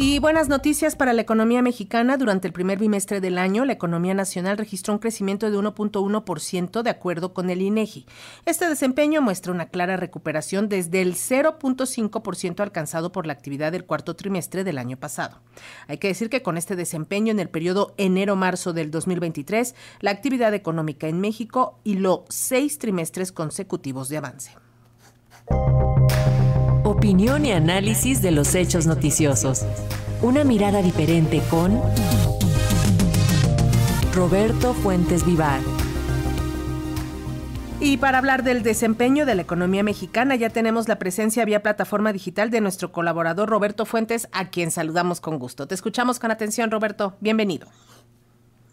Y buenas noticias para la economía mexicana. Durante el primer bimestre del año, la economía nacional registró un crecimiento de 1.1% de acuerdo con el INEGI. Este desempeño muestra una clara recuperación desde el 0.5% alcanzado por la actividad del cuarto trimestre del año pasado. Hay que decir que con este desempeño en el periodo enero-marzo del 2023, la actividad económica en México hiló seis trimestres consecutivos de avance. Opinión y análisis de los hechos noticiosos. Una mirada diferente con Roberto Fuentes Vivar. Y para hablar del desempeño de la economía mexicana, ya tenemos la presencia vía plataforma digital de nuestro colaborador Roberto Fuentes, a quien saludamos con gusto. Te escuchamos con atención, Roberto. Bienvenido.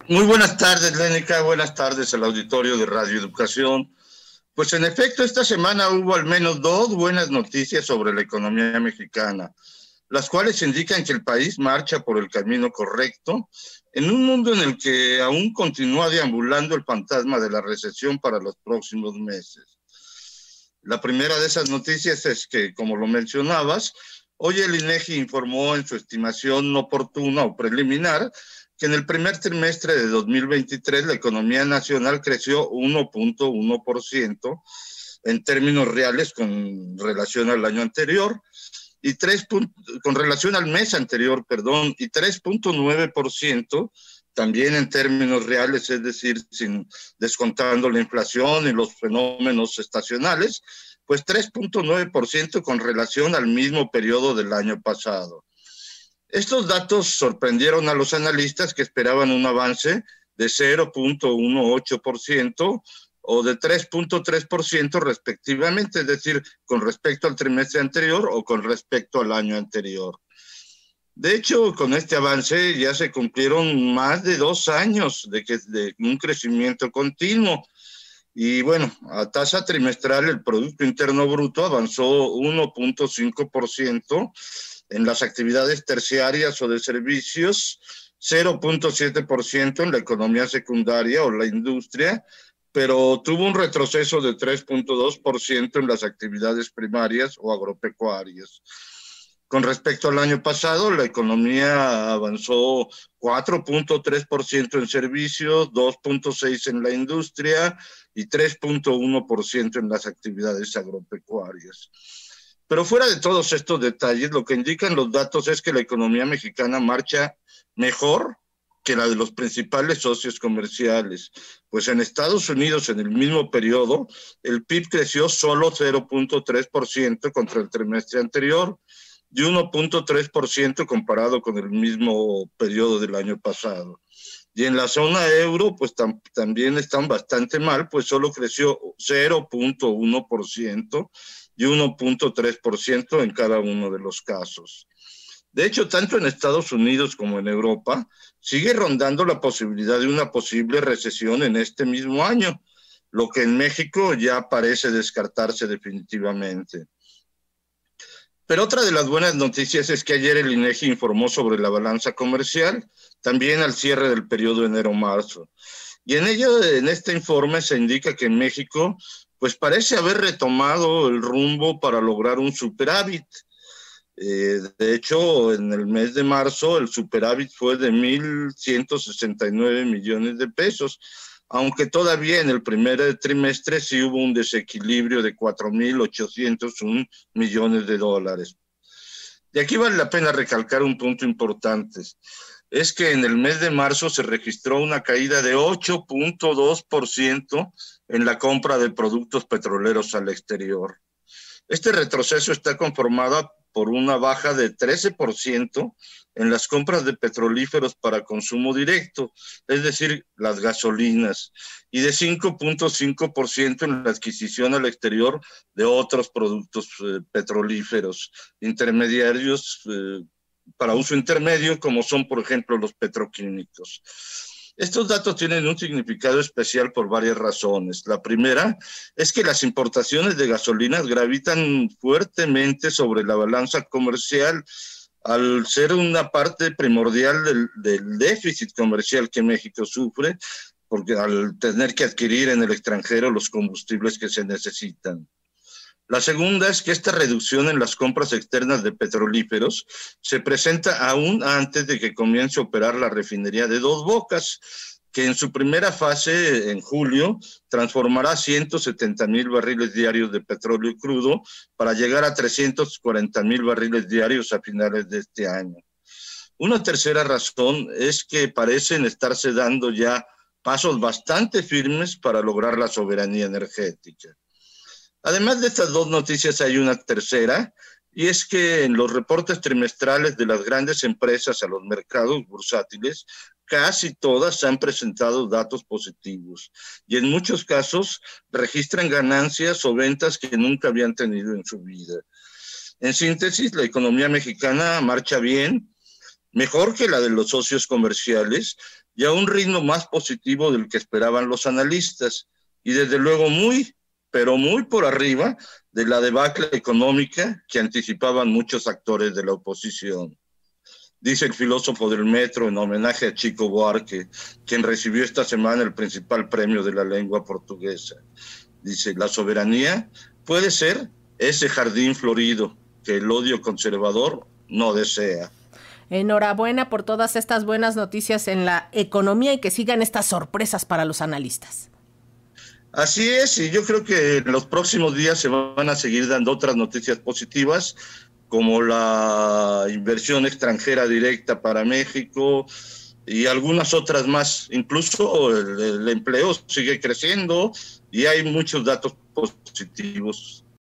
Muy buenas tardes, Lénica. Buenas tardes al auditorio de Radio Educación. Pues en efecto, esta semana hubo al menos dos buenas noticias sobre la economía mexicana, las cuales indican que el país marcha por el camino correcto en un mundo en el que aún continúa deambulando el fantasma de la recesión para los próximos meses. La primera de esas noticias es que, como lo mencionabas, hoy el INEGI informó en su estimación oportuna o preliminar que en el primer trimestre de 2023 la economía nacional creció 1.1% en términos reales con relación al año anterior y 3 con relación al mes anterior, perdón, y 3.9% también en términos reales, es decir, sin descontando la inflación y los fenómenos estacionales, pues 3.9% con relación al mismo periodo del año pasado. Estos datos sorprendieron a los analistas que esperaban un avance de 0.18% o de 3.3% respectivamente, es decir, con respecto al trimestre anterior o con respecto al año anterior. De hecho, con este avance ya se cumplieron más de dos años de, que, de un crecimiento continuo. Y bueno, a tasa trimestral el Producto Interno Bruto avanzó 1.5% en las actividades terciarias o de servicios, 0.7% en la economía secundaria o la industria, pero tuvo un retroceso de 3.2% en las actividades primarias o agropecuarias. Con respecto al año pasado, la economía avanzó 4.3% en servicios, 2.6% en la industria y 3.1% en las actividades agropecuarias. Pero fuera de todos estos detalles, lo que indican los datos es que la economía mexicana marcha mejor que la de los principales socios comerciales. Pues en Estados Unidos, en el mismo periodo, el PIB creció solo 0.3% contra el trimestre anterior y 1.3% comparado con el mismo periodo del año pasado. Y en la zona euro, pues también están bastante mal, pues solo creció 0.1% y 1.3% en cada uno de los casos. De hecho, tanto en Estados Unidos como en Europa sigue rondando la posibilidad de una posible recesión en este mismo año, lo que en México ya parece descartarse definitivamente. Pero otra de las buenas noticias es que ayer el INEGI informó sobre la balanza comercial, también al cierre del periodo enero-marzo. Y en ello, en este informe se indica que en México pues parece haber retomado el rumbo para lograr un superávit. Eh, de hecho, en el mes de marzo el superávit fue de 1.169 millones de pesos, aunque todavía en el primer trimestre sí hubo un desequilibrio de 4.801 millones de dólares. Y aquí vale la pena recalcar un punto importante. Es que en el mes de marzo se registró una caída de 8.2% en la compra de productos petroleros al exterior. Este retroceso está conformado por una baja de 13% en las compras de petrolíferos para consumo directo, es decir, las gasolinas, y de 5.5% en la adquisición al exterior de otros productos eh, petrolíferos intermediarios eh, para uso intermedio, como son, por ejemplo, los petroquímicos. Estos datos tienen un significado especial por varias razones. La primera es que las importaciones de gasolinas gravitan fuertemente sobre la balanza comercial al ser una parte primordial del, déficit comercial que México sufre, porque al tener que adquirir en el extranjero los combustibles que se necesitan. La segunda es que esta reducción en las compras externas de petrolíferos se presenta aún antes de que comience a operar la refinería de Dos Bocas, que en su primera fase, en julio, transformará 170 mil barriles diarios de petróleo crudo para llegar a 340 mil barriles diarios a finales de este año. Una tercera razón es que parecen estarse dando ya pasos bastante firmes para lograr la soberanía energética. Además de estas dos noticias hay una tercera, y es que en los reportes trimestrales de las grandes empresas a los mercados bursátiles, casi todas han presentado datos positivos y en muchos casos registran ganancias o ventas que nunca habían tenido en su vida. En síntesis, la economía mexicana marcha bien, mejor que la de los socios comerciales y a un ritmo más positivo del que esperaban los analistas y desde luego muy, pero muy por arriba de la debacle económica que anticipaban muchos actores de la oposición. Dice el filósofo del metro en homenaje a Chico Buarque, quien recibió esta semana el principal premio de la lengua portuguesa. Dice, la soberanía puede ser ese jardín florido que el odio conservador no desea. Enhorabuena por todas estas buenas noticias en la economía y que sigan estas sorpresas para los analistas. Así es, y yo creo que en los próximos días se van a seguir dando otras noticias positivas, como la inversión extranjera directa para México y algunas otras más. Incluso el, empleo sigue creciendo y hay muchos datos positivos